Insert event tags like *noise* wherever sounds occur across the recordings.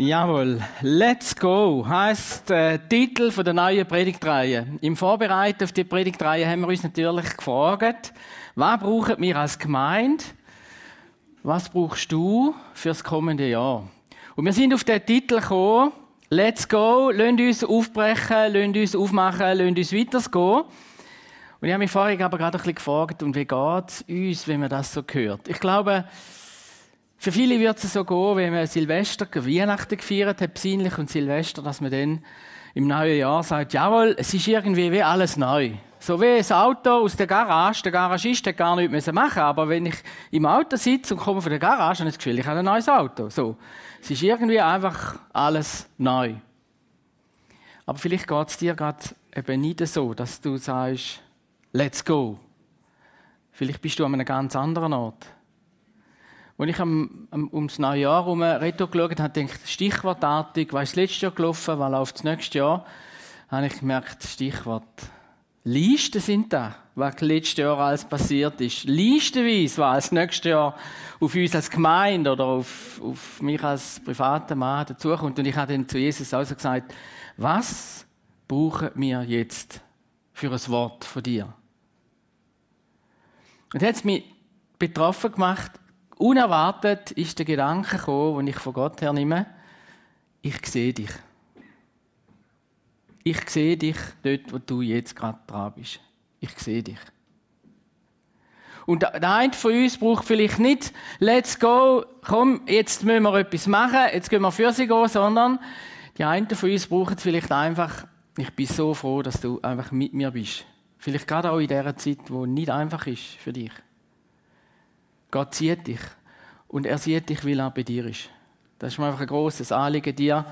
Jawohl, Let's Go heißt der Titel von der neuen Predigtreihe. Im Vorbereiten auf die Predigtreihe haben wir uns natürlich gefragt, was brauchen wir als Gemeinde? Was brauchst du fürs kommende Jahr? Und wir sind auf den Titel gekommen, Let's Go, lasst uns aufbrechen, lasst uns aufmachen, lasst uns weitergehen. Und ich habe mich vorhin aber gerade ein bisschen gefragt, und wie geht es uns, wenn man das so hört? Ich glaube, für viele wird es so gehen, wenn man Silvester, Weihnachten gefeiert hat, besinnlich und Silvester, dass man dann im neuen Jahr sagt, jawohl, es ist irgendwie wie alles neu. So wie ein Auto aus der Garage. Der Garagist hat gar nichts machen aber wenn ich im Auto sitze und komme von der Garage, habe ich das Gefühl, ich habe ein neues Auto. So. Es ist irgendwie einfach alles neu. Aber vielleicht geht es dir gerade eben nicht so, dass du sagst, let's go. Vielleicht bist du an einem ganz anderen Ort. Als ich am, am, ums neue Jahr herum Retro geschaut habe, denke ich, stichwortartig, was ist das letzte Jahr gelaufen, was läuft das nächste Jahr, habe ich gemerkt, Stichwort Listen sind da, was letztes Jahr alles passiert ist. Listenweise, was als nächstes Jahr auf uns als Gemeinde oder auf, auf mich als privater Mann dazukommt. Und ich habe dann zu Jesus also gesagt, was brauchen wir jetzt für ein Wort von dir? Und hat es mich betroffen gemacht, Unerwartet ist der Gedanke gekommen, den ich von Gott her nehme, ich sehe dich. Ich sehe dich dort, wo du jetzt gerade dran bist. Ich sehe dich. Und der eine von uns braucht vielleicht nicht, let's go, komm, jetzt müssen wir etwas machen, jetzt gehen wir für sie gehen, sondern die einen von uns brauchen vielleicht einfach, ich bin so froh, dass du einfach mit mir bist. Vielleicht gerade auch in dieser Zeit, wo nicht einfach ist für dich. Gott sieht dich. Und er sieht dich, weil er bei dir ist. Das ist mir einfach ein grosses Anliegen, dir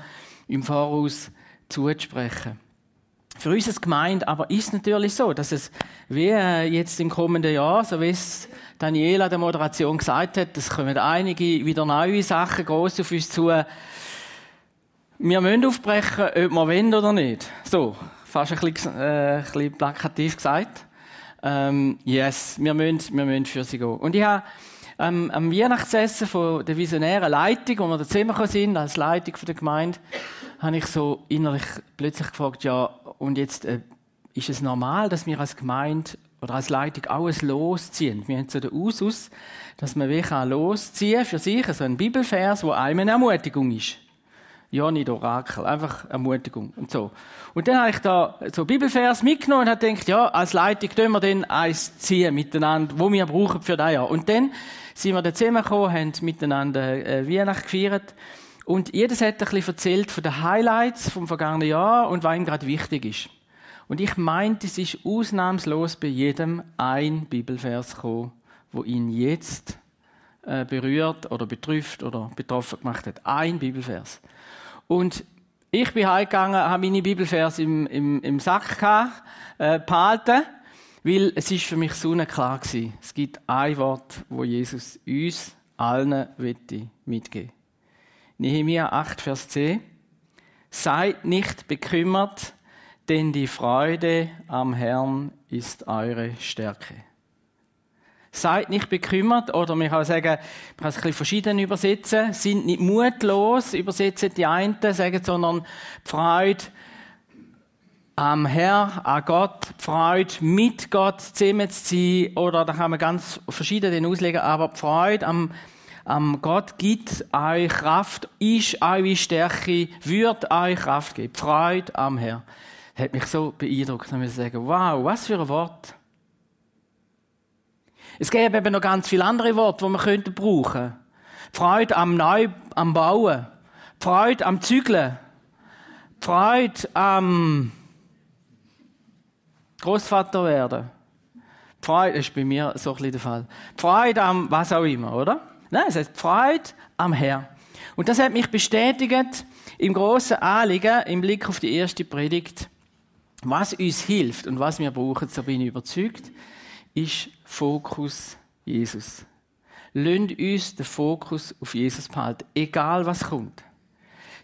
im Voraus zuzusprechen. Für uns als Gemeinde aber ist es natürlich so, dass es wie äh, jetzt im kommenden Jahr, so wie es Daniela der Moderation gesagt hat, es kommen einige wieder neue Sachen groß auf uns zu. Wir müssen aufbrechen, ob wir wollen oder nicht. So, fast ein bisschen, äh, ein bisschen plakativ gesagt. Ähm, yes, wir müssen, wir müssen für sie gehen. Und ich habe ähm, am Weihnachtsessen von der visionären Leitung, wo wir da zusammengekommen sind, als Leitung von der Gemeinde, habe ich so innerlich plötzlich gefragt, ja, und jetzt äh, ist es normal, dass wir als Gemeinde oder als Leitung ein losziehen. Wir haben so den Usus, dass man wirklich losziehen für sich, so ein Bibelvers, wo einem eine Ermutigung ist. Ja, nicht Orakel, einfach Ermutigung und so. Und dann habe ich da so Bibelvers mitgenommen und habe gedacht, ja, als Leitung können wir dann eins ziehen miteinander, wo wir brauchen für das Jahr. Und dann sind wir dann zusammengekommen, haben miteinander äh, Weihnachten gefeiert und jedes hat ein bisschen erzählt von den Highlights vom vergangenen Jahr und was ihm gerade wichtig ist. Und ich meinte, es ist ausnahmslos bei jedem ein Bibelvers gekommen, wo ihn jetzt äh, berührt oder betrifft oder betroffen gemacht hat. Ein Bibelvers. Und ich bin heimgegangen, habe meine Bibelvers im, im, im Sack gehabt, äh, behalten, weil es ist für mich sonnenklar gewesen. Es gibt ein Wort, wo Jesus uns allen mitgeben will. Nehemiah 8, Vers 10. Seid nicht bekümmert, denn die Freude am Herrn ist eure Stärke. Seid nicht bekümmert, oder man kann sagen, man kann es ein bisschen verschieden übersetzen. Sind nicht mutlos, übersetzen die einen, sagen, sondern Freude am Herr, an Gott, Freude mit Gott zusammen zu sein, oder da kann man ganz verschieden auslegen, aber Freude am, am Gott gibt euch Kraft, ist eure Stärke, wird euch Kraft geben. Freude am Herr. Das hat mich so beeindruckt, dass ich sagen, wow, was für ein Wort. Es gäbe eben noch ganz viele andere Worte, die man könnte brauchen. Freude am Neu, am Bauen. Freude am Zügeln. Freude am Großvater werden. Freude ist bei mir so ein bisschen der Fall. Freude am was auch immer, oder? Nein, es heißt Freude am Herr. Und das hat mich bestätigt im großen Anliegen, im Blick auf die erste Predigt, was uns hilft und was wir brauchen, so bin ich überzeugt, ist Fokus Jesus. Lasst uns den Fokus auf Jesus behalten, egal was kommt.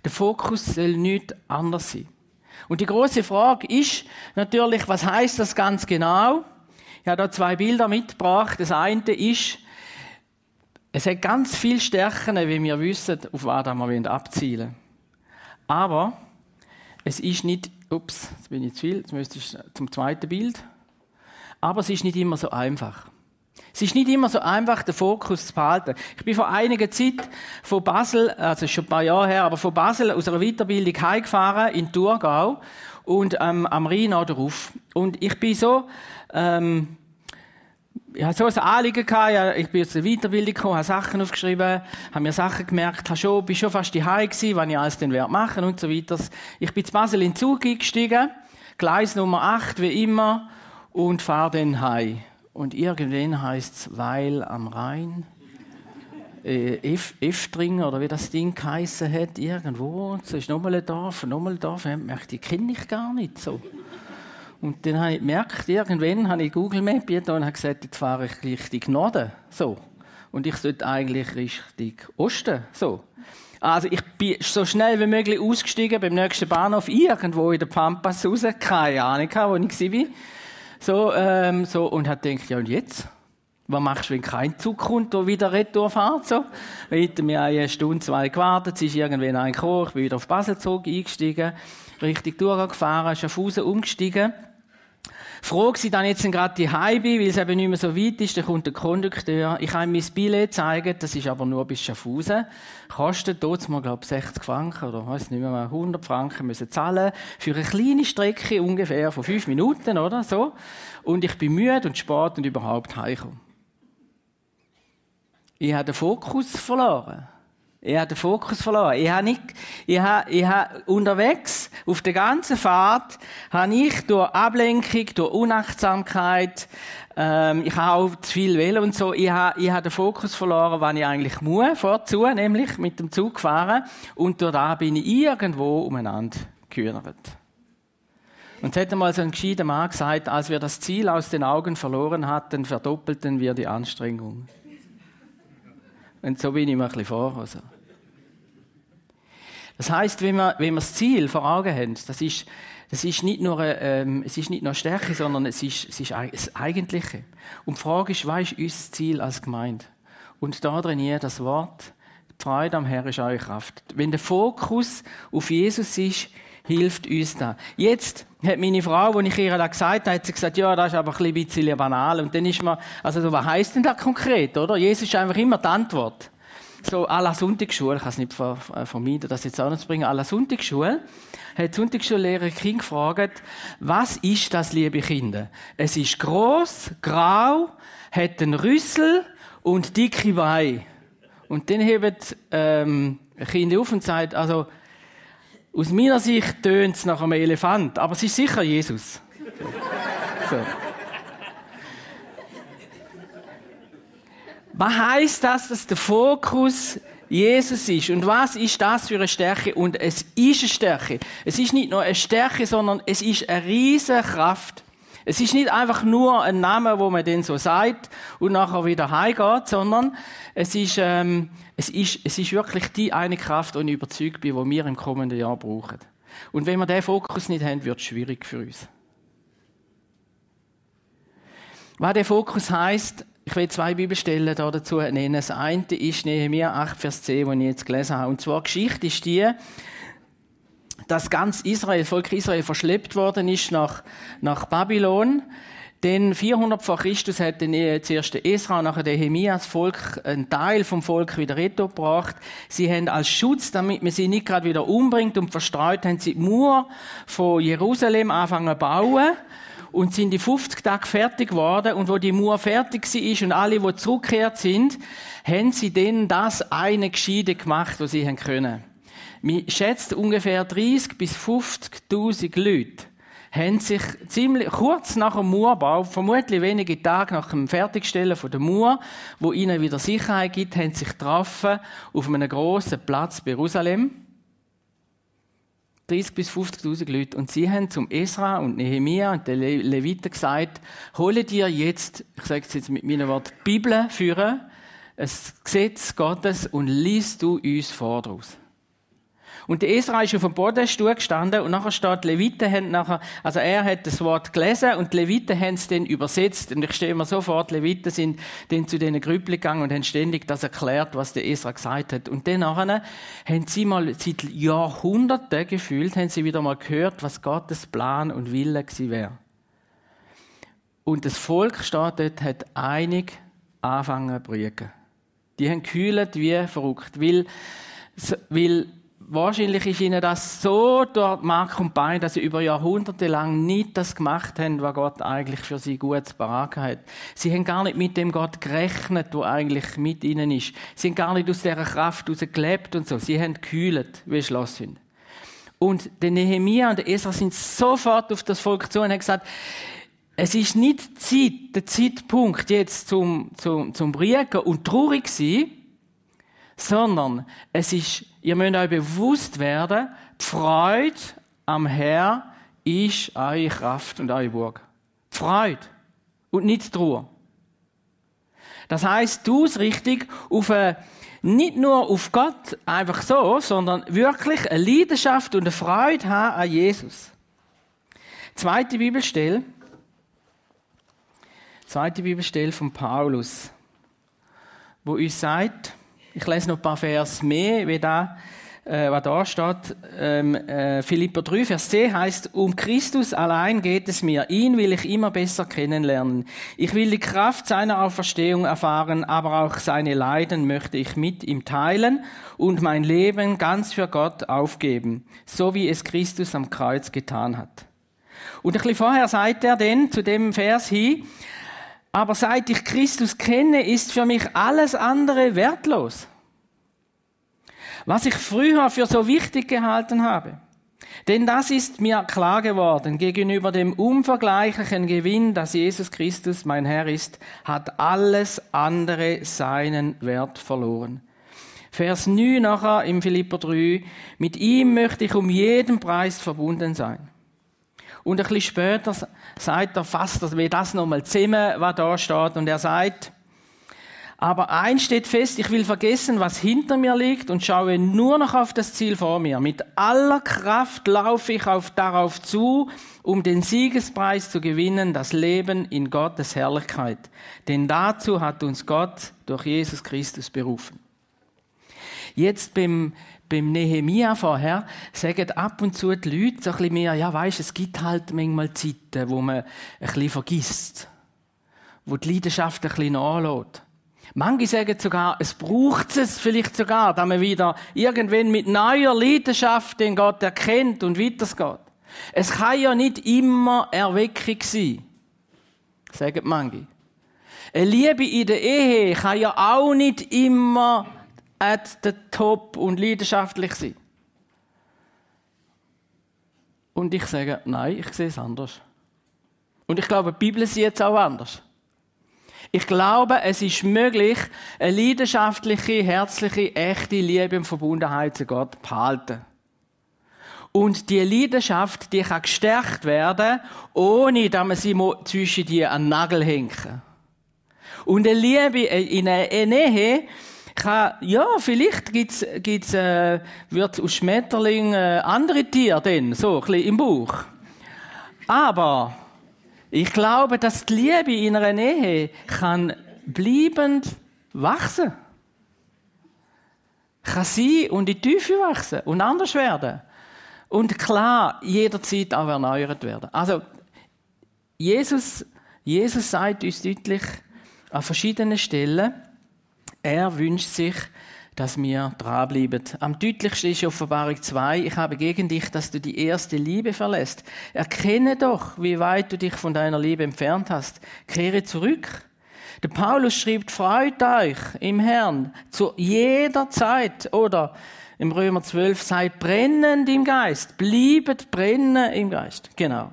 Der Fokus soll nicht anders sein. Und die große Frage ist natürlich, was heißt das ganz genau? Ich habe da zwei Bilder mitgebracht. Das eine ist, es hat ganz viele Stärken, wie wir wissen, auf was wir abzielen wollen. Aber es ist nicht, ups, jetzt bin ich zu viel, jetzt müsste ich zum zweiten Bild. Aber es ist nicht immer so einfach. Es ist nicht immer so einfach, den Fokus zu behalten. Ich bin vor einiger Zeit von Basel, also schon ein paar Jahre her, aber von Basel aus einer Weiterbildung heimgefahren in Thurgau und ähm, am Rhein oder drauf. Und ich bin so, ähm, ich hatte so ein Anliegen gehabt, ich bin aus der Weiterbildung gekommen, habe Sachen aufgeschrieben, habe mir Sachen gemerkt, habe schon, bin schon fast die gewesen, was ich alles denn werde machen und so weiter. Ich bin zu Basel in den Zug eingestiegen, Gleis Nummer 8, wie immer, und fahre dann heim. Und irgendwann heißt es Weil am Rhein. Äh, oder wie das Ding geheissen hat, irgendwo. Es ist nochmal ein Dorf, nochmal ein Dorf. Ich merke, die kenne ich gar nicht so. Und dann habe ich gemerkt, irgendwann habe ich Google Maps und habe gesagt, jetzt fahre ich Richtung Norden. So. Und ich sollte eigentlich Richtung Osten. So. Also ich bin so schnell wie möglich ausgestiegen beim nächsten Bahnhof irgendwo in der Pampas raus. Keine Ahnung, wo ich war. So, ähm, so, und hat gedacht, ja, und jetzt? Was machst du, wenn kein Zug kommt, der wieder retour fährt, so? Weiter mir eine Stunde, zwei gewartet, es ist irgendwann ein gekommen, ich bin wieder auf Basel Zug eingestiegen, richtig durchgefahren, Schaffhausen umgestiegen. Froh war dann jetzt gerade die bin, weil es eben nicht mehr so weit ist. Dann kommt der Kondukteur. Ich kann ihm mein Billett zeigen, das ist aber nur bis Schaffhausen. Kostet dort mal, glaube ich, 60 Franken oder weiß nicht mehr, 100 Franken müssen zahlen. Für eine kleine Strecke ungefähr von fünf Minuten oder so. Und ich bin müde und spät und überhaupt heimgekommen. Ich habe den Fokus verloren. Ich habe den Fokus verloren. Ich habe nicht, ich habe, ich habe unterwegs, auf der ganzen Fahrt, habe ich durch Ablenkung, durch Unachtsamkeit, ähm, ich habe auch zu viel wählen und so, ich habe, ich habe den Fokus verloren, wann ich eigentlich muss, vorzu, nämlich mit dem Zug fahren. Und durch da bin ich irgendwo umeinander gehört. Und es hat einmal so ein gescheiter Mann gesagt, als wir das Ziel aus den Augen verloren hatten, verdoppelten wir die Anstrengung. Und so bin ich mir ein bisschen vor. Also. Das heißt, wenn wir, wenn wir das Ziel vor Augen haben, das ist, das ist nicht nur, ähm, es ist nicht nur Stärke, sondern es ist, es ist das Eigentliche. Und die Frage ist, was ist unser Ziel als Gemeinde? Und da drin das Wort, die Freude am Herrn ist eure Kraft. Wenn der Fokus auf Jesus ist, hilft uns da. Jetzt hat meine Frau, als ich ihr das gesagt habe, hat sie gesagt, ja, das ist aber ein bisschen banal. Und dann ist man, also was heisst denn das konkret, oder? Jesus ist einfach immer die Antwort. So, à la Sonntagsschule, ich kann es nicht äh, vermeiden, das jetzt auch noch zu bringen, à la Sonntagsschule, hat die Sonntagsschullehrerin Kind gefragt, was ist das, liebe Kinder? Es ist gross, grau, hat einen Rüssel und dicke Beine. Und dann hebt ähm, ein Kind auf und sagt, also, aus meiner Sicht tönt es nach einem Elefant, aber es ist sicher Jesus. *laughs* So. Was heißt das, dass der Fokus Jesus ist? Und was ist das für eine Stärke? Und es ist eine Stärke. Es ist nicht nur eine Stärke, sondern es ist eine riesige Kraft. Es ist nicht einfach nur ein Name, wo man den so sagt und nachher wieder heimgeht, sondern es ist, ähm, es ist, es ist wirklich die eine Kraft, und ich überzeugt bin, die wir im kommenden Jahr brauchen. Und wenn wir diesen Fokus nicht haben, wird es schwierig für uns. Was der Fokus heißt, ich will zwei Bibelstellen dazu nennen. Das eine ist Nehemiah 8, Vers 10, den ich jetzt gelesen habe. Und zwar, die Geschichte ist die, dass ganz Israel, Volk Israel verschleppt worden ist nach, nach Babylon. Denn 400 vor Christus hat dann zuerst Esra und nachher der Nehemia das Volk, einen Teil vom Volk wieder gebracht. Sie haben als Schutz, damit man sie nicht gerade wieder umbringt und verstreut, haben sie die Mauer von Jerusalem angefangen zu bauen und sind die 50 Tage fertig geworden und wo die Mauer fertig ist und alle, die zurückgekehrt sind, haben sie dann das eine Gescheide gemacht, was sie haben können. Man schätzt ungefähr 30 bis 50.000 Leute haben sich ziemlich kurz nach dem Mauerbau, vermutlich wenige Tage nach dem Fertigstellen der Mauer, wo ihnen wieder Sicherheit gibt, haben sich getroffen auf einem grossen Platz bei Jerusalem. 30 bis 50.000 Leute. Und sie haben zum Esra und Nehemia und den Le Leviten gesagt, hole dir jetzt, ich sage es jetzt mit meinen die Bibel führen, ein Gesetz Gottes und liest du uns vor daraus. Und der Esra ist auf dem Bodenstuhl gestanden und nachher steht, die Leviten haben nachher, also er hat das Wort gelesen und die Leviten haben es dann übersetzt. Und ich stelle mir so vor, die Leviten sind dann zu diesen Grüppeln gegangen und haben ständig das erklärt, was der Esra gesagt hat. Und dann nachher haben sie mal seit Jahrhunderten gefühlt, haben sie wieder mal gehört, was Gottes Plan und Wille gewesen wäre. Und das Volk steht dort, hat einig angefangen zu brüten. Die haben gekühlt wie verrückt, weil, weil wahrscheinlich ist ihnen das so dort Mark und Bein, dass sie über Jahrhunderte lang nicht das gemacht haben, was Gott eigentlich für sie gut beraten hat. Sie haben gar nicht mit dem Gott gerechnet, wo eigentlich mit ihnen ist. Sie haben gar nicht aus dieser Kraft heraus gelebt und so. Sie haben gekühlt, wie Schloss sind. Und der Nehemiah und der Esra sind sofort auf das Volk zu und haben gesagt, es ist nicht Zeit, der Zeitpunkt jetzt zum, zum, zum Briegen und traurig sein, sondern es ist, ihr müsst euch bewusst werden, die Freude am Herr ist eure Kraft und eure Burg. Die Freude und nicht die Trauer. Das heißt, du richtig auf eine, nicht nur auf Gott einfach so, sondern wirklich eine Leidenschaft und eine Freude haben an Jesus. Zweite Bibelstelle. Zweite Bibelstelle von Paulus, wo uns sagt, ich lese noch ein paar Vers mehr, wie da, äh, was da steht. Ähm, äh, Philippa 3, Vers 10 heißt, um Christus allein geht es mir. Ihn will ich immer besser kennenlernen. Ich will die Kraft seiner Auferstehung erfahren, aber auch seine Leiden möchte ich mit ihm teilen und mein Leben ganz für Gott aufgeben, so wie es Christus am Kreuz getan hat. Und ein bisschen vorher sagt er denn zu dem Vers hin, aber seit ich Christus kenne, ist für mich alles andere wertlos. Was ich früher für so wichtig gehalten habe. Denn das ist mir klar geworden, gegenüber dem unvergleichlichen Gewinn, dass Jesus Christus mein Herr ist, hat alles andere seinen Wert verloren. Vers 9 nachher im Philipper 3, mit ihm möchte ich um jeden Preis verbunden sein. Und ein bisschen später sagt er fast, wie das nochmal zusammen, was da steht. Und er sagt, aber eins steht fest, ich will vergessen, was hinter mir liegt und schaue nur noch auf das Ziel vor mir. Mit aller Kraft laufe ich auf, darauf zu, um den Siegespreis zu gewinnen, das Leben in Gottes Herrlichkeit. Denn dazu hat uns Gott durch Jesus Christus berufen. Jetzt beim beim Nehemia vorher sagen ab und zu die Leute so ein bisschen mehr, ja weisst, es gibt halt manchmal Zeiten, wo man ein bisschen vergisst, wo die Leidenschaft ein bisschen nachlässt. Manche sagen sogar, es braucht es vielleicht sogar, dass man wieder irgendwann mit neuer Leidenschaft den Gott erkennt und weitergeht. Es kann ja nicht immer Erweckung sein, sagen manche. Eine Liebe in der Ehe kann ja auch nicht immer at the top und leidenschaftlich sein. Und ich sage, nein, ich sehe es anders. Und ich glaube, die Bibel sieht es auch anders. Ich glaube, es ist möglich, eine leidenschaftliche, herzliche, echte Liebe und Verbundenheit zu Gott behalten. Und die Leidenschaft, die kann gestärkt werden, ohne dass man sie zwischen die an Nagel hängt. Und eine Liebe in einer Ehe, kann, ja, vielleicht gibt's, gibt's, äh, wird aus Schmetterling äh, andere Tiere denn, so, ein bisschen im Bauch. Aber, ich glaube, dass die Liebe in einer Ehe kann bleibend wachsen. Kann sein und in die Tiefe wachsen und anders werden. Und klar, jederzeit auch erneuert werden. Also, Jesus, Jesus sagt uns deutlich an verschiedenen Stellen, er wünscht sich, dass wir dranbleiben. Am deutlichsten ist Offenbarung 2, ich habe gegen dich, dass du die erste Liebe verlässt. Erkenne doch, wie weit du dich von deiner Liebe entfernt hast. Kehre zurück. Der Paulus schreibt, freut euch im Herrn zu jeder Zeit. Oder im Römer 12, seid brennend im Geist. Bliebet brennen im Geist. Genau.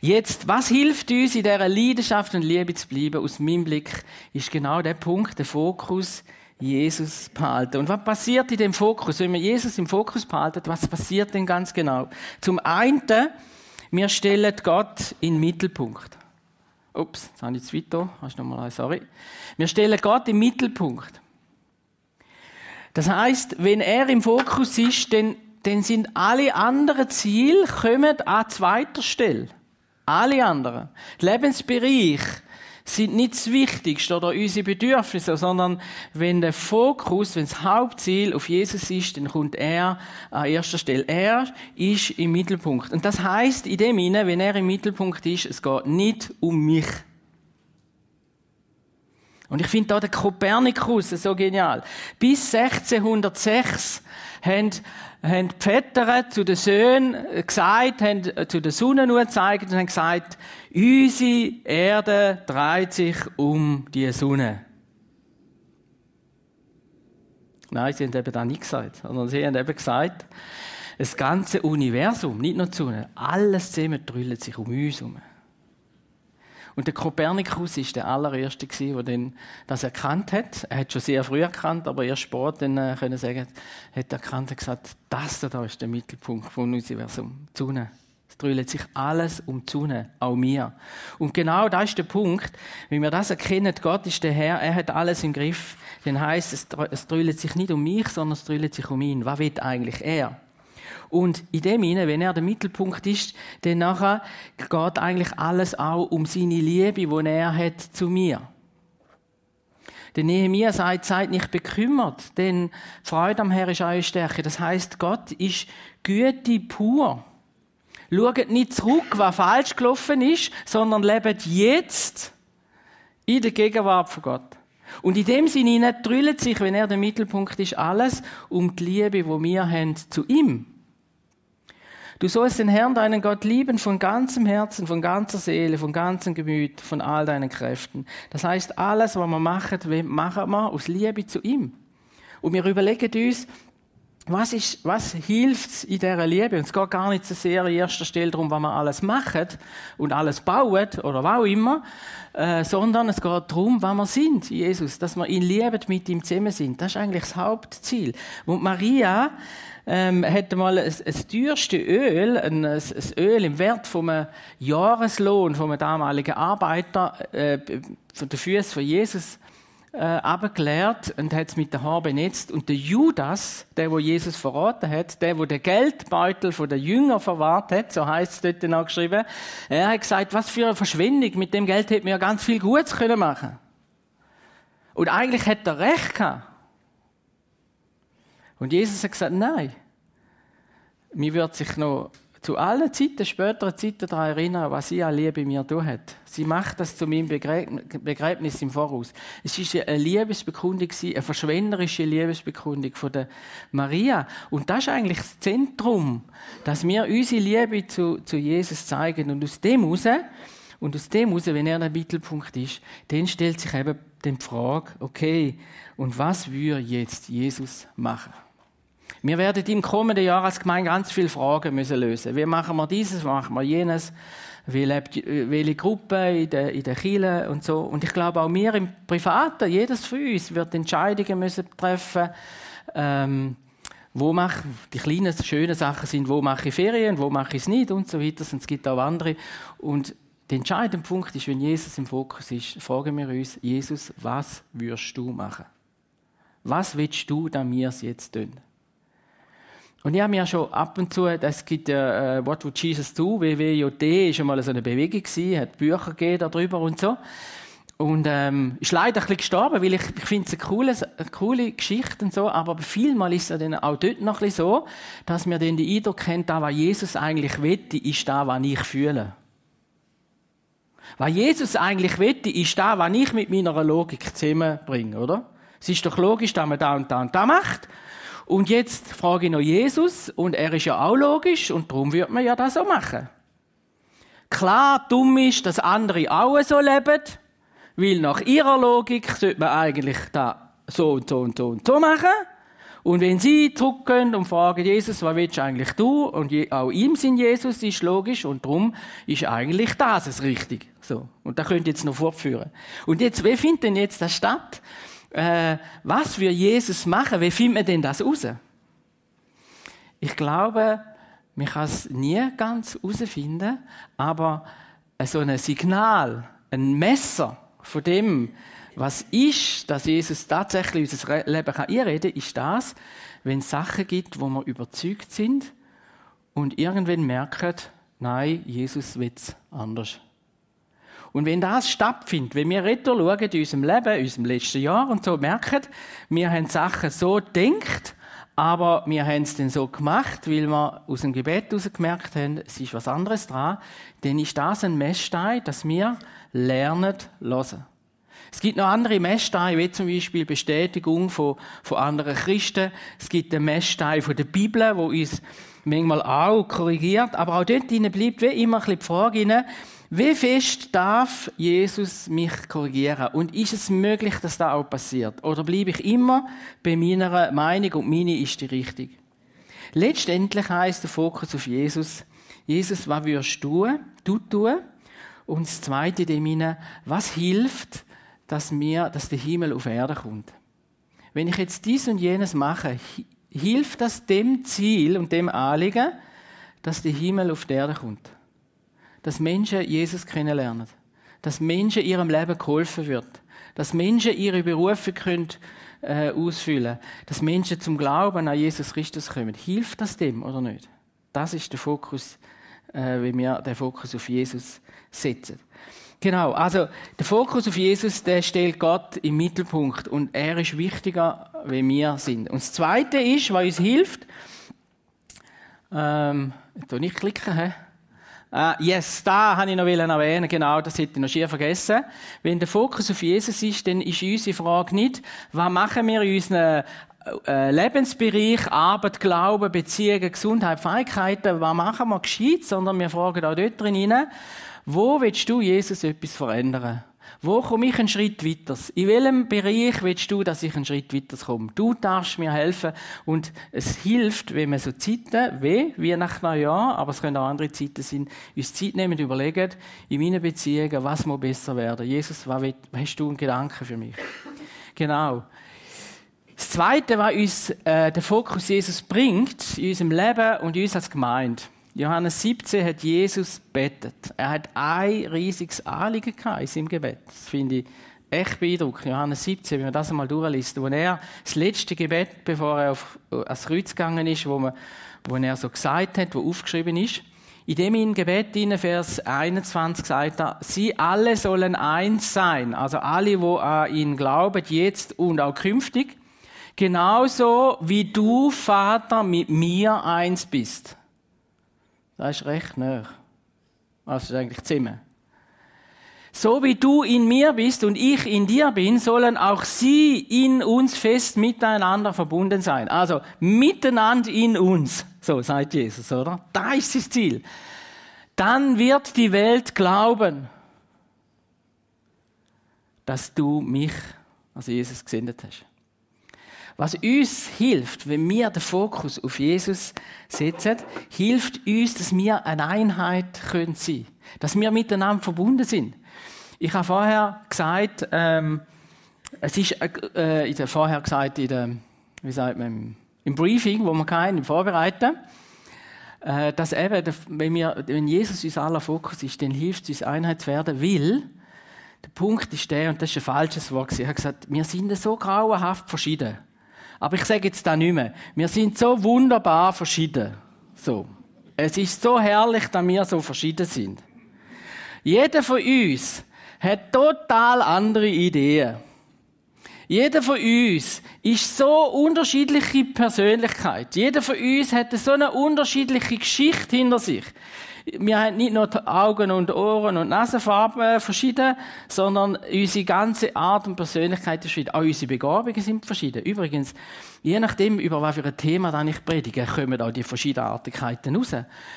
Jetzt, was hilft uns, in dieser Leidenschaft und Liebe zu bleiben? Aus meinem Blick ist genau der Punkt, der Fokus, Jesus behalten. Und was passiert in dem Fokus? Wenn wir Jesus im Fokus behalten, was passiert denn ganz genau? Zum einen, wir stellen Gott in den Mittelpunkt. Ups, jetzt habe ich zu weit Hast du nochmal sorry. Wir stellen Gott im Mittelpunkt. Das heißt, wenn er im Fokus ist, dann dann sind alle anderen Ziele kommen an zweiter Stelle. Alle anderen. Die Lebensbereiche sind nicht das Wichtigste oder unsere Bedürfnisse, sondern wenn der Fokus, wenn das Hauptziel auf Jesus ist, dann kommt er an erster Stelle. Er ist im Mittelpunkt. Und das heißt in dem Sinne, wenn er im Mittelpunkt ist, es geht nicht um mich. Und ich finde da den Kopernikus so genial. Bis 1606 haben haben die Väter zu den Söhnen gesagt, haben zu der Sonne nur gezeigt und haben gesagt, unsere Erde dreht sich um die Sonne. Nein, sie haben eben das nicht gesagt, sondern sie haben eben gesagt, das ganze Universum, nicht nur die Sonne, alles zusammen drüllt sich um uns herum. Und der Kopernikus ist der allererste der dann das erkannt hat. Er hat schon sehr früh erkannt, aber erst spät dann äh, können sagen, hat er erkannt und gesagt, das da ist der Mittelpunkt vom Universum, die. Es drüllt sich alles um die auch mir. Und genau das ist der Punkt, wenn wir das erkennen, Gott ist der Herr, er hat alles im Griff, dann heißt es, es drüllt sich nicht um mich, sondern es drüllt sich um ihn. Was will eigentlich er? Und in dem Sinne, wenn er der Mittelpunkt ist, dann nachher geht eigentlich alles auch um seine Liebe, die er hat zu mir. Der Nehemiah sagt, seid nicht bekümmert, denn Freude am Herrn ist eure Stärke. Das heißt, Gott ist Güte pur. Schaut nicht zurück, was falsch gelaufen ist, sondern lebt jetzt in der Gegenwart von Gott. Und in dem Sinne drüllt sich, wenn er der Mittelpunkt ist, alles um die Liebe, die wir haben zu ihm. Du sollst den Herrn, deinen Gott, lieben von ganzem Herzen, von ganzer Seele, von ganzem Gemüt, von all deinen Kräften. Das heißt, alles, was wir machen, machen wir aus Liebe zu ihm. Und wir überlegen uns, was, ist, was hilft in dieser Liebe? Und es geht gar nicht so sehr an erster Stelle darum, was wir alles machen und alles bauen oder was auch immer, äh, sondern es geht darum, was wir sind, Jesus, dass wir ihn lieben, mit ihm zusammen sind. Das ist eigentlich das Hauptziel. Und Maria ähm, hat mal ein teuerste Öl, ein, ein, Öl im Wert vom Jahreslohn vom damaligen Arbeiter äh, von den Füßen von Jesus äh, und hat es mit den Haaren benetzt. Und der Judas, der, wo Jesus verraten hat, der, wo der Geldbeutel von der Jünger verwahrt hat, so heißt es dort noch geschrieben, er hat gesagt, was für eine Verschwendung, mit dem Geld hätten wir ja ganz viel Gutes können machen. Und eigentlich hat er recht gehabt. Und Jesus hat gesagt, nein. Mir wird sich noch zu allen Zeiten, späteren Zeiten daran erinnern, was sie an Liebe mir tun hat. Sie macht das zu meinem Begräbnis im Voraus. Es war eine Liebesbekundung, eine verschwenderische Liebesbekundung von der Maria. Und das ist eigentlich das Zentrum, dass wir unsere Liebe zu, zu Jesus zeigen. Und aus dem heraus, und aus dem heraus, wenn er der Mittelpunkt ist, dann stellt sich eben die Frage, okay, und was würde jetzt Jesus machen? Wir werden im kommenden Jahr als Gemeinde ganz viele Fragen müssen lösen. Wie machen wir dieses, wie machen wir jenes? Wie lebt welche Gruppe in der, in der Kirche und so. Und ich glaube auch wir im Privaten, jedes von uns wird Entscheidungen müssen treffen. Ähm, wo mache die kleinen schönen Sachen sind, wo mache ich Ferien, wo mache ich es nicht und so weiter. Und es gibt auch andere. Und der entscheidende Punkt ist, wenn Jesus im Fokus ist, fragen wir uns, Jesus, was würdest du machen? Was willst du, dass wir es jetzt tun? Und ich habe mir schon ab und zu, es gibt ja äh, What Would Jesus Do, WWJD, ist schon mal so eine Bewegung gewesen, hat Bücher gegeben darüber und so. Und ähm, ist leider ein bisschen gestorben, weil ich, ich finde es eine coole, eine coole Geschichte und so, aber vielmal ist es dann auch dort noch ein bisschen so, dass wir dann den Eindruck haben, da was Jesus eigentlich wette, ist da, was ich fühle. Was Jesus eigentlich wette, ist da, was ich mit meiner Logik zusammenbringe, oder? Es ist doch logisch, dass man da und da und da macht. Und jetzt frage ich noch Jesus, und er ist ja auch logisch, und darum wird man ja das so machen. Klar, dumm ist, dass andere auch so leben, weil nach ihrer Logik sollte man eigentlich da so und so und so und so machen. Und wenn sie zurückgehen und fragen, Jesus, was willst du eigentlich du? Und auch ihm sind Jesus ist logisch und darum ist eigentlich das es richtig. So. Und da könnt ihr jetzt noch fortführen. Und jetzt, wie findet denn jetzt das statt? Äh, was wir Jesus machen, wie findet man denn das raus? Ich glaube, man kann es nie ganz herausfinden, aber so ein Signal, ein Messer von dem, was ist, dass Jesus tatsächlich unser Leben einreden kann, ist das, wenn es Sachen gibt, wo wir überzeugt sind und irgendwann merken, nein, Jesus will es anders. Und wenn das stattfindet, wenn wir retour schauen in unserem Leben, in unserem letzten Jahr und so merken, wir haben Sachen so gedacht, aber wir haben es dann so gemacht, weil wir aus dem Gebet heraus gemerkt haben, es ist was anderes dran, dann ist das ein Messstein, dass wir lernen, hören. Es gibt noch andere Messsteine, wie zum Beispiel Bestätigung von, von anderen Christen. Es gibt den Messstein von der Bibel, wo uns manchmal auch korrigiert. Aber auch dort bleibt wie immer ein bisschen die Frage wie fest darf Jesus mich korrigieren? Und ist es möglich, dass das auch passiert? Oder bleibe ich immer bei meiner Meinung und meine ist die richtig? Letztendlich heißt der Fokus auf Jesus. Jesus, was würdest du, du tun? Und das Zweite dem was hilft, dass mir, dass der Himmel auf Erde kommt? Wenn ich jetzt dies und jenes mache, hilft das dem Ziel und dem Anliegen, dass der Himmel auf die Erde kommt? Dass Menschen Jesus kennenlernen. Dass Menschen ihrem Leben geholfen wird. Dass Menschen ihre Berufe können, äh, ausfüllen Dass Menschen zum Glauben an Jesus Christus kommen. Hilft das dem oder nicht? Das ist der Fokus, äh, wie wir den Fokus auf Jesus setzen. Genau, also der Fokus auf Jesus, der stellt Gott im Mittelpunkt und er ist wichtiger, wie wir sind. Und das Zweite ist, was uns hilft, ähm, ich nicht klicken, hä? Uh, yes, da habe ich noch erwähnen, genau, das hätte ich noch schier vergessen. Wenn der Fokus auf Jesus ist, dann ist unsere Frage nicht, was machen wir in unseren äh, Lebensbereich, Arbeit, Glauben, Beziehungen, Gesundheit, Fähigkeiten, was machen wir gescheit, sondern wir fragen auch dort drin wo willst du Jesus etwas verändern? Wo komme ich einen Schritt weiter? In welchem Bereich willst du, dass ich einen Schritt weiter komme? Du darfst mir helfen. Und es hilft, wenn wir so Zeiten, wie, nach Neujahr, aber es können auch andere Zeiten sein, uns Zeit nehmen und überlegen, in meinen Beziehungen, was muss besser werden? Jesus, was, hast du einen Gedanken für mich? Genau. Das Zweite, was uns äh, der Fokus Jesus bringt, in unserem Leben und uns als Gemeinde, Johannes 17 hat Jesus betet. Er hat ein riesiges Anliegen gehabt in seinem Gebet. Das finde ich echt beeindruckend. Johannes 17, wenn man das einmal durchliest, wo er das letzte Gebet, bevor er auf, ans Kreuz gegangen ist, wo, man, wo er so gesagt hat, wo aufgeschrieben ist. In dem in Gebet, in Vers 21, sagt er, sie alle sollen eins sein. Also alle, wo an ihn glauben, jetzt und auch künftig. Genauso wie du, Vater, mit mir eins bist. Das ist recht nah. Das ist eigentlich Zimmer. So wie du in mir bist und ich in dir bin, sollen auch sie in uns fest miteinander verbunden sein. Also miteinander in uns, so sagt Jesus, oder? Da ist das Ziel. Dann wird die Welt glauben, dass du mich, also Jesus, gesendet hast. Was uns hilft, wenn wir den Fokus auf Jesus setzen, hilft uns, dass wir eine Einheit können sein Dass wir miteinander verbunden sind. Ich habe vorher gesagt, ähm, es ist äh, ich habe vorher gesagt, in der, wie sagt man, im Briefing, wo wir keinen vorbereiten, äh, dass eben, wenn, wir, wenn Jesus unser aller Fokus ist, dann hilft es uns Einheit zu werden, weil der Punkt ist der, und das ist ein falsches Wort, ich habe gesagt, wir sind so grauenhaft verschieden. Aber ich sage jetzt da nicht mehr. Wir sind so wunderbar verschieden. So. Es ist so herrlich, dass wir so verschieden sind. Jeder von uns hat total andere Ideen. Jeder von uns ist so unterschiedliche Persönlichkeit. Jeder von uns hat so eine unterschiedliche Geschichte hinter sich wir haben nicht nur Augen und Ohren und Nasenfarben verschieden, sondern unsere ganze Art und Persönlichkeit ist verschieden. Auch unsere Begabungen sind verschieden. Übrigens, je nachdem, über was für ein Thema dann ich predige, kommen auch die Verschiedenartigkeiten raus.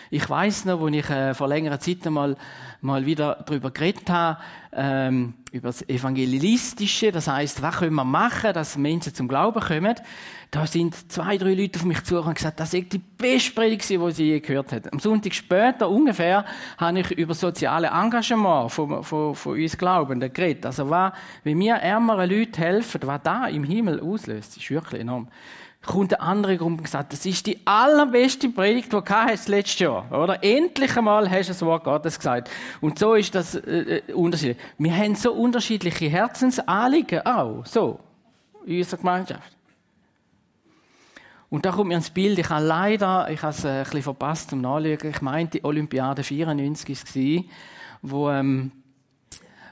Ich weiß noch, wo ich äh, vor längerer Zeit mal, mal wieder darüber geredet habe, ähm, über das Evangelistische, das heißt, was können wir machen, dass Menschen zum Glauben kommen, da sind zwei, drei Leute auf mich zugekommen und gesagt, das ist die beste Predigt, die sie je gehört haben. Am Sonntag später ungefähr habe ich über soziale Engagement von, von, von uns Glaubenden geredet. Also, was, wie wir ärmeren Leuten helfen, was da im Himmel auslöst, ist wirklich enorm. Kommt eine andere Gruppe und gesagt, das ist die allerbeste Predigt, die du hast letztes Jahr, oder? Endlich einmal hast du das Wort Gottes gesagt. Und so ist das äh, äh unterschiedlich. Wir haben so unterschiedliche Herzensanliegen auch, so, in unserer Gemeinschaft. Und da kommt mir ins Bild, ich habe leider, ich habe es ein bisschen verpasst zum Nachschauen, ich meinte, die Olympiade 94 war, wo, ähm,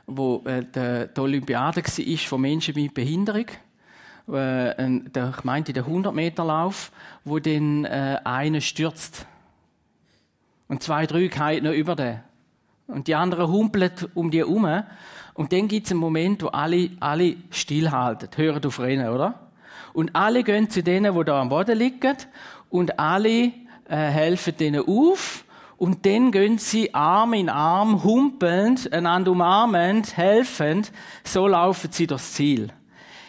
wo äh, die, die Olympiade war von Menschen mit Behinderung. Äh, der, ich meinte, der 100-Meter-Lauf, wo dann äh, einer stürzt. Und zwei, drei fallen noch über den. Und die anderen humpeln um die herum. Und dann gibt es einen Moment, wo alle, alle stillhalten, hören auf Rennen, oder? Und alle gehen zu denen, die da am Boden liegen. Und alle äh, helfen denen auf. Und dann gehen sie Arm in Arm, humpelnd, einander umarmend, helfend. So laufen sie durchs Ziel.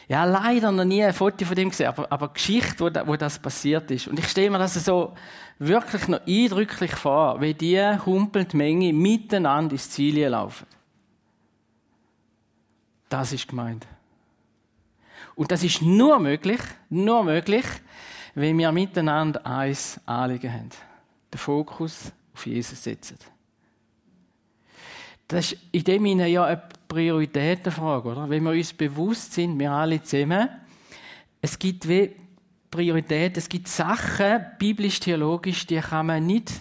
Ja, leider noch nie ein Foto von dem gesehen, aber, aber Geschichte, wo, wo das passiert ist. Und ich stelle mir das so wirklich noch eindrücklich vor, wie die humpelnde Menge miteinander ins Ziel laufen. Das ist gemeint. Und das ist nur möglich, nur möglich, wenn wir miteinander eins Anliegen haben. Den Fokus auf Jesus setzen. Das ist in dem Sinne ja eine Prioritätenfrage, oder? Wenn wir uns bewusst sind, wir alle zusammen, es gibt wie Prioritäten, es gibt Sachen, biblisch-theologisch, die kann man nicht,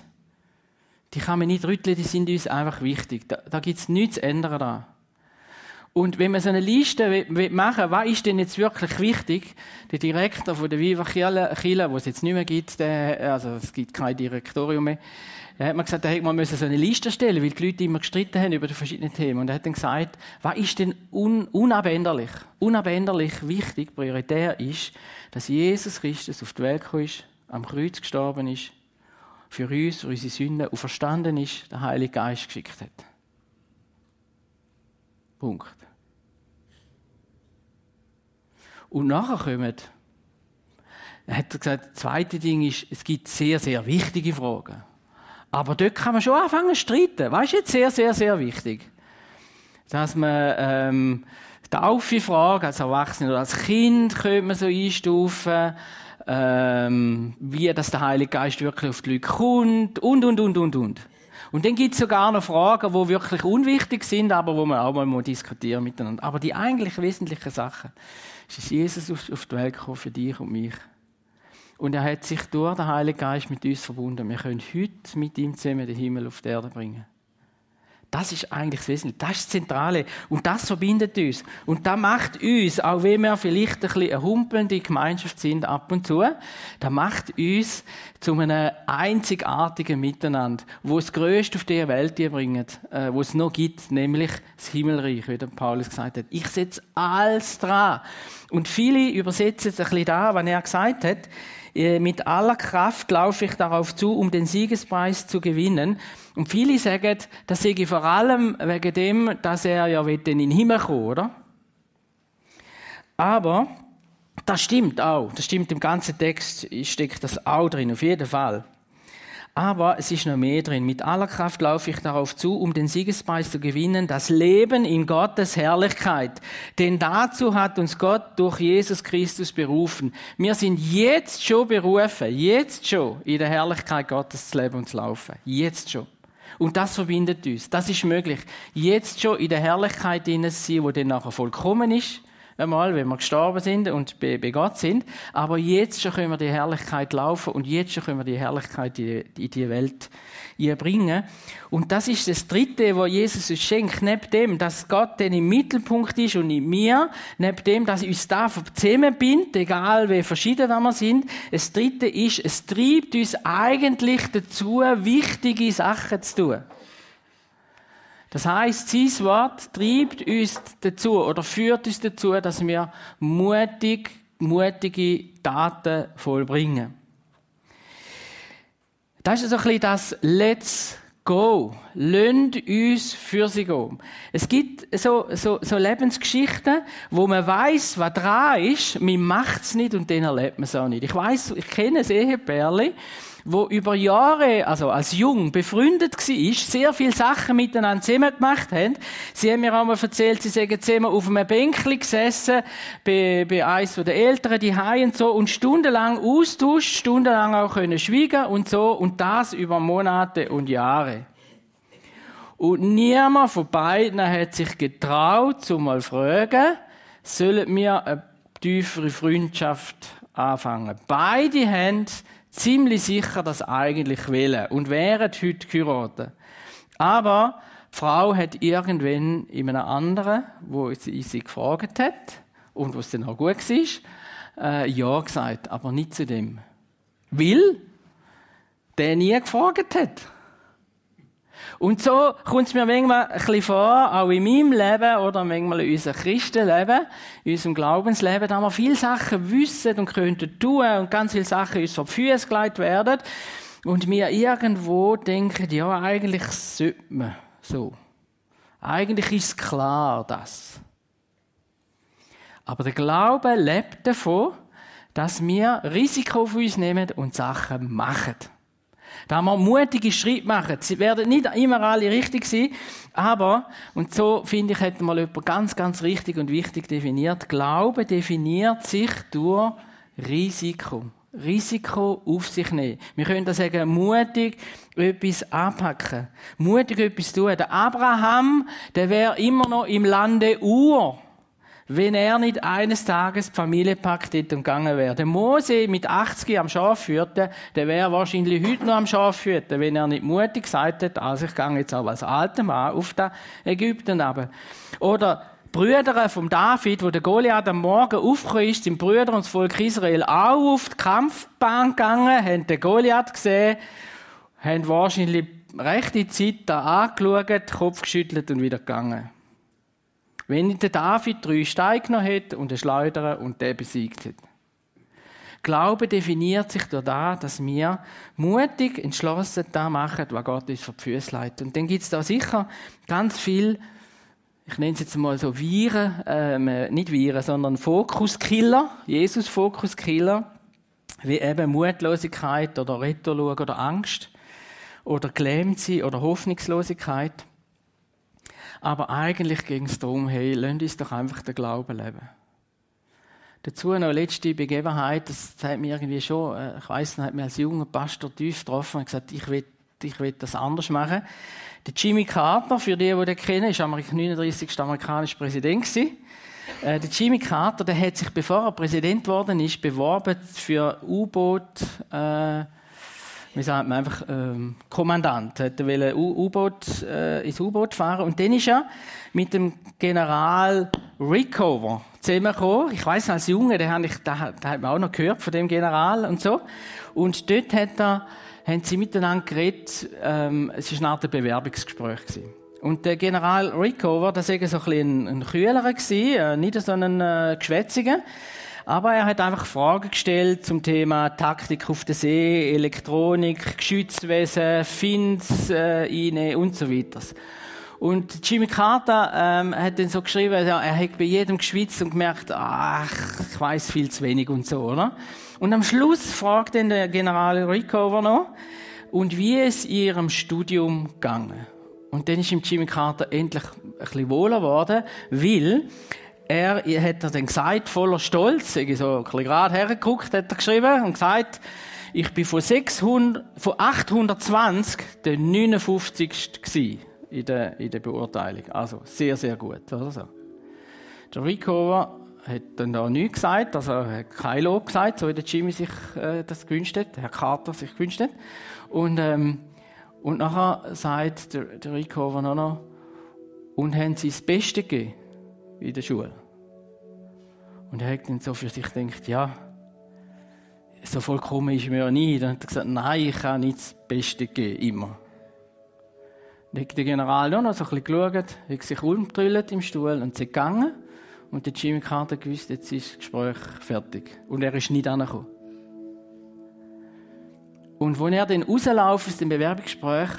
die kann man nicht rütteln, die sind uns einfach wichtig. Da, da gibt es nichts zu ändern daran. Und wenn man so eine Liste machen will, was ist denn jetzt wirklich wichtig? Der Direktor von der Viva Chile, wo es jetzt nicht mehr gibt, der, also es gibt kein Direktorium mehr, er hat mir gesagt, da hätte man so eine Liste stellen weil die Leute immer gestritten haben über die verschiedenen Themen. Und er hat dann gesagt, was ist denn un unabänderlich, unabänderlich wichtig, prioritär ist, dass Jesus Christus auf die Welt gekommen ist, am Kreuz gestorben ist, für uns, für unsere Sünden, und verstanden ist, der Heilige Geist geschickt hat. Punkt. Und nachher kommen, er hat gesagt, das zweite Ding ist, es gibt sehr, sehr wichtige Fragen. Aber dort kann man schon anfangen zu streiten. Weißt du, jetzt sehr, sehr, sehr wichtig. Dass man ähm, Taufe-Frage, als Erwachsener oder als Kind könnte man so einstufen, ähm, wie dass der Heilige Geist wirklich auf die Leute kommt und, und, und, und, und. Und dann gibt es sogar noch Fragen, die wirklich unwichtig sind, aber wo man auch mal diskutieren miteinander. Aber die eigentlich wesentlichen Sachen, ist Jesus auf die Welt gekommen für dich und mich. Und er hat sich durch den Heiligen Geist mit uns verbunden. Wir können heute mit ihm zusammen den Himmel auf die Erde bringen. Das ist eigentlich das Wesentliche. Das ist das Zentrale. Und das verbindet uns. Und das macht uns, auch wenn wir vielleicht ein bisschen eine humpelnde Gemeinschaft sind ab und zu, das macht uns zu einem einzigartigen Miteinander, wo das Größte auf dieser Welt bringt, äh, wo es noch gibt, nämlich das Himmelreich, wie der Paulus gesagt hat. Ich setze alles dran. Und viele übersetzen es ein bisschen da, was er gesagt hat. Äh, mit aller Kraft laufe ich darauf zu, um den Siegespreis zu gewinnen. Und viele sagen, das sehe ich vor allem wegen dem, dass er ja in den Himmel kommen, oder? Aber das stimmt auch. Das stimmt im ganzen Text, steckt das auch drin, auf jeden Fall. Aber es ist noch mehr drin. Mit aller Kraft laufe ich darauf zu, um den Siegespreis zu gewinnen, das Leben in Gottes Herrlichkeit. Denn dazu hat uns Gott durch Jesus Christus berufen. Wir sind jetzt schon berufen, jetzt schon in der Herrlichkeit Gottes zu leben und zu laufen. Jetzt schon. Und das verbindet uns. Das ist möglich. Jetzt schon in der Herrlichkeit sein, wo dann nachher vollkommen ist einmal, wenn wir gestorben sind und bei, Gott sind. Aber jetzt schon können wir die Herrlichkeit laufen und jetzt schon können wir die Herrlichkeit in, die Welt bringen. Und das ist das Dritte, was Jesus uns schenkt. Neben dem, dass Gott dann im Mittelpunkt ist und in mir, neben dem, dass uns da zusammenbindet, egal wie verschieden wir sind. Das Dritte ist, es treibt uns eigentlich dazu, wichtige Sachen zu tun. Das heißt, sein Wort treibt uns dazu oder führt uns dazu, dass wir mutig, mutige Taten vollbringen. Das ist so ein bisschen das Let's Go. Lönt uns für sie gehen. Es gibt so, so, so Lebensgeschichten, wo man weiß, was dran ist, man macht es nicht und dann erlebt man es auch nicht. Ich weiß, ich kenne ein Ehepärchen, wo über Jahre, also als Jung, befreundet war, sehr viele Sachen miteinander zusammen gemacht haben. Sie haben mir auch mal erzählt, sie seien zusammen auf einem Bänkchen gesessen, bei, bei eins der Älteren, die und so, und stundenlang austauscht, stundenlang auch können schweigen und so, und das über Monate und Jahre. Und niemand von beiden hat sich getraut, zu mal fragen, sollen wir eine tiefere Freundschaft anfangen. Beide haben ziemlich sicher das eigentlich wollen und wären heute geheiratet. Aber die Frau hat irgendwann in einem anderen, wo sie sie gefragt hat und was dann auch gut war, äh, ja gesagt, aber nicht zu dem. Weil der nie gefragt hat. Und so kommt es mir manchmal ein bisschen vor, auch in meinem Leben oder manchmal in unserem Christenleben, in unserem Glaubensleben, da wir viele Sachen wissen und könnten tun und ganz viele Sachen uns vor die Füße gelegt werden und wir irgendwo denken, ja, eigentlich sollte man so. Eigentlich ist klar, das. Aber der Glaube lebt davon, dass wir Risiko auf uns nehmen und Sachen machen. Da wir mutige Schritte machen. Sie werden nicht immer alle richtig sein, aber, und so finde ich, hat mal jemand ganz, ganz richtig und wichtig definiert. Glaube definiert sich durch Risiko. Risiko auf sich nehmen. Wir können da sagen, mutig etwas anpacken. Mutig etwas tun. Der Abraham, der wäre immer noch im Lande Ur wenn er nicht eines Tages die Familie packt und gegangen wäre. Der Mose mit 80 am Schaf führte, der wäre wahrscheinlich heute noch am Schaf führte, wenn er nicht mutig gesagt hätte, also ich gehe jetzt aber als alter Mann auf den Ägypten runter. Oder Brüder vom David, wo der Goliath am Morgen aufgekommen ist, sind Brüder und das Volk Israel auch auf die Kampfbahn gegangen, haben den Goliath gesehen, haben wahrscheinlich rechte Zeit da angeschaut, Kopf geschüttelt und wieder gegangen. Wenn der David drei Steine genommen hätte und eine Schleudern und den besiegt hätte. Glaube definiert sich durch das, dass wir mutig, entschlossen da machen, was Gott uns vor die Füße leitet. Und dann gibt es da sicher ganz viel, ich nenne es jetzt mal so Viren, ähm, nicht Viren, sondern Fokuskiller, Jesus-Fokuskiller, wie eben Mutlosigkeit oder Retterlug oder Angst oder gelähmt sein oder Hoffnungslosigkeit. Aber eigentlich ging es darum, hey, lasst uns doch einfach den Glauben leben. Dazu noch eine letzte Begebenheit, das hat mir irgendwie schon, äh, ich weiss, hat mir als junger Pastor tief getroffen und gesagt, ich will, ich will das anders machen. Der Jimmy Carter, für die, die den kennen, ist 39. amerikanischer Präsident gewesen. Äh, der Jimmy Carter, der hat sich, bevor er Präsident geworden ist, beworben für U-Boot, äh, wie sagt man einfach, ähm, Kommandant, hat U-Boot, äh, ins U-Boot fahren und dann ist er mit dem General Rickover zusammengekommen. Ich weiß als Junge, da, da hat man auch noch gehört von dem General und so. Und dort hat er, haben sie miteinander geredet, ähm, es war eine Art Bewerbungsgespräch gewesen. Und der General Rickover, das war so ein bisschen ein, ein Kühler gewesen, äh, nicht so ein äh, Geschwätziger. Aber er hat einfach Fragen gestellt zum Thema Taktik auf der See, Elektronik, Geschützwesen, Fins äh, und so weiter. Und Jimmy Carter ähm, hat dann so geschrieben, er hat bei jedem geschwitzt und gemerkt, ach, ich weiß viel zu wenig und so, oder? Und am Schluss fragt dann der General Rickover noch, und wie es in ihrem Studium gegangen? Und dann ist ihm Jimmy Carter endlich ein bisschen wohler geworden, weil er hat er dann gesagt, voller Stolz, ich so ein bisschen gerade hergeguckt, hat er geschrieben und gesagt, ich bin von 600, von 820 der 59. gsi in der, in der Beurteilung. Also, sehr, sehr gut, oder so. Der Rico hat dann da nichts gesagt, also er hat kein Lob gesagt, so wie der Jimmy sich äh, das gewünscht hat, Herr Carter sich gewünscht hat. Und, ähm, und nachher sagt der, der Rico noch, noch, und haben sie das Beste gegeben in der Schule. Und er hat dann so für sich gedacht, ja, so vollkommen ist mir ja nie. Dann hat er gesagt, nein, ich kann nicht das Beste geben, immer. Dann hat der General noch so ein bisschen geschaut, hat sich umgedrillt im Stuhl und ist gegangen. Und der Jimmy Carter gewusst, jetzt ist das Gespräch fertig. Und er ist nicht angekommen. Und als er dann rauslaufen aus dem Bewerbungsgespräch,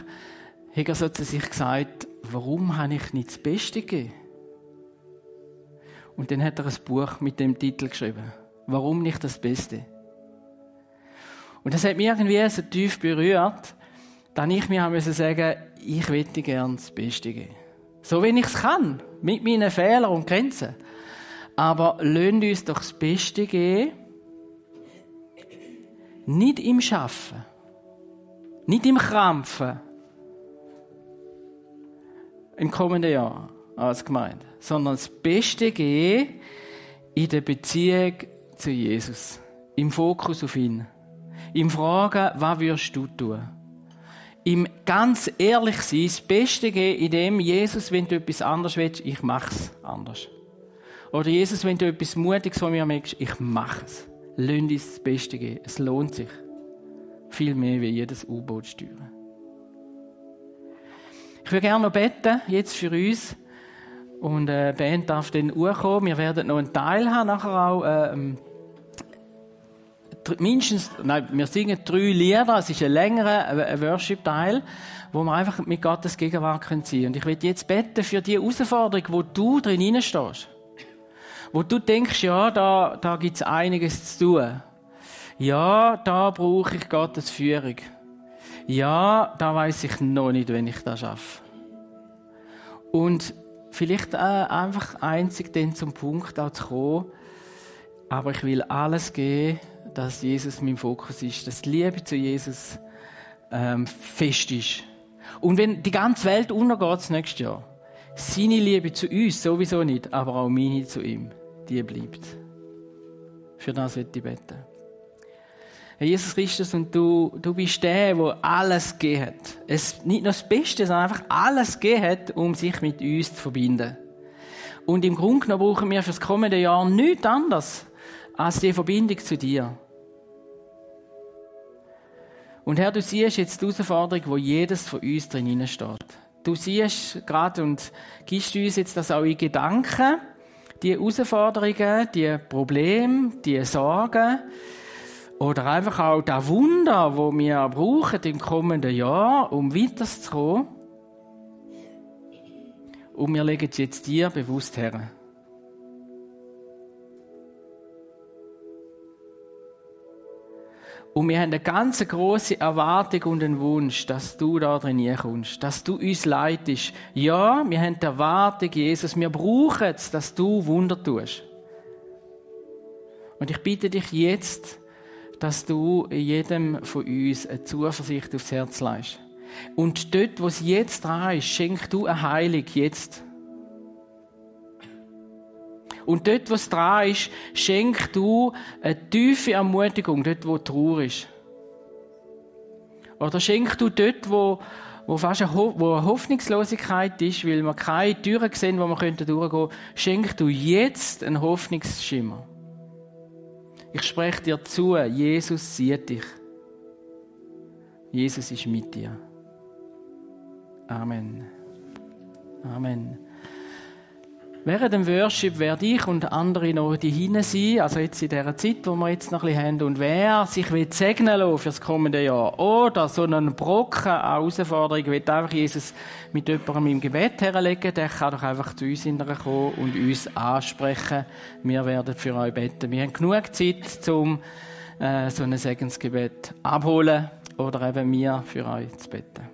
hat er so zu sich gesagt, warum habe ich nicht das Beste gegeben? Und dann hat er ein Buch mit dem Titel geschrieben. Warum nicht das Beste? Und das hat mich irgendwie so tief berührt, dass ich mir haben sagen, ich möchte gern das Beste geben. So wie ich es kann. Mit meinen Fehlern und Grenzen. Aber lasst uns doch das Beste geben. Nicht im Schaffen. Nicht im Krampfen. Im kommenden Jahr als Gemeinde, sondern das Beste gehen in der Beziehung zu Jesus. Im Fokus auf ihn. Im Fragen, was würdest du tun? Im ganz ehrlich sein, das Beste geben, in dem, Jesus, wenn du etwas anderes willst, ich mach's anders. Oder Jesus, wenn du etwas Mutiges von mir merkst, ich mach's. Lass uns das Beste geben. Es lohnt sich. Viel mehr wie jedes U-Boot steuern. Ich würde gerne noch beten, jetzt für uns. Und äh, die Band darf dann kommen. Wir werden noch einen Teil haben, nachher auch. Äh, mindestens, nein, wir singen drei Lieder. Es ist ein längerer äh, Worship-Teil, wo wir einfach mit Gottes Gegenwart können sein. Und ich will jetzt beten für die Herausforderung, wo du drin stehst. Wo du denkst, ja, da, da gibt's einiges zu tun. Ja, da brauche ich Gottes Führung. Ja, da weiß ich noch nicht, wenn ich das schaffe. Und vielleicht äh, einfach einzig dann zum Punkt auch zu kommen, aber ich will alles geben, dass Jesus mein Fokus ist, dass die Liebe zu Jesus ähm, fest ist. Und wenn die ganze Welt untergeht das nächste Jahr, seine Liebe zu uns sowieso nicht, aber auch meine zu ihm, die bleibt. Für das wird ich beten. Herr Jesus Christus, und du, du bist der, der alles gegeben hat. Es, nicht nur das Beste, sondern einfach alles gegeben hat, um sich mit uns zu verbinden. Und im Grunde genommen brauchen wir für das kommende Jahr nichts anderes als die Verbindung zu dir. Und Herr, du siehst jetzt die Herausforderung, wo jedes von uns drin steht. Du siehst gerade und gibst uns jetzt das auch in Gedanken, die Herausforderungen, die Probleme, die Sorgen, oder einfach auch das Wunder, wo wir brauchen im kommenden Jahr, um weiterzukommen. Und wir legen es jetzt dir bewusst her. Und wir haben eine ganz große Erwartung und einen Wunsch, dass du da drin kommst, dass du uns leitest. Ja, wir haben die Erwartung, Jesus, wir brauchen es, dass du Wunder tust. Und ich bitte dich jetzt, dass du jedem von uns eine Zuversicht aufs Herz leist. Und dort, wo es jetzt dran ist, schenk du eine Heilung jetzt. Und dort, wo es dran ist, schenk du eine tiefe Ermutigung, dort, wo Trauer ist. Oder schenk du dort, wo, wo fast eine, Ho wo eine Hoffnungslosigkeit ist, weil wir keine Türen sehen, wo wir durchgehen könnten, schenk du jetzt einen Hoffnungsschimmer. Ich spreche dir zu, Jesus sieht dich. Jesus ist mit dir. Amen. Amen. Während dem Worship werde ich und andere noch die hinten sein, also jetzt in dieser Zeit, wo wir jetzt noch ein bisschen haben. Und wer sich will segnen lassen für das kommende Jahr oder so einen Brocken an Herausforderung will einfach Jesus mit jemandem im Gebet herlegen, der kann doch einfach zu uns kommen und uns ansprechen. Wir werden für euch beten. Wir haben genug Zeit, um äh, so ein Segensgebet abholen oder eben mir für euch zu beten.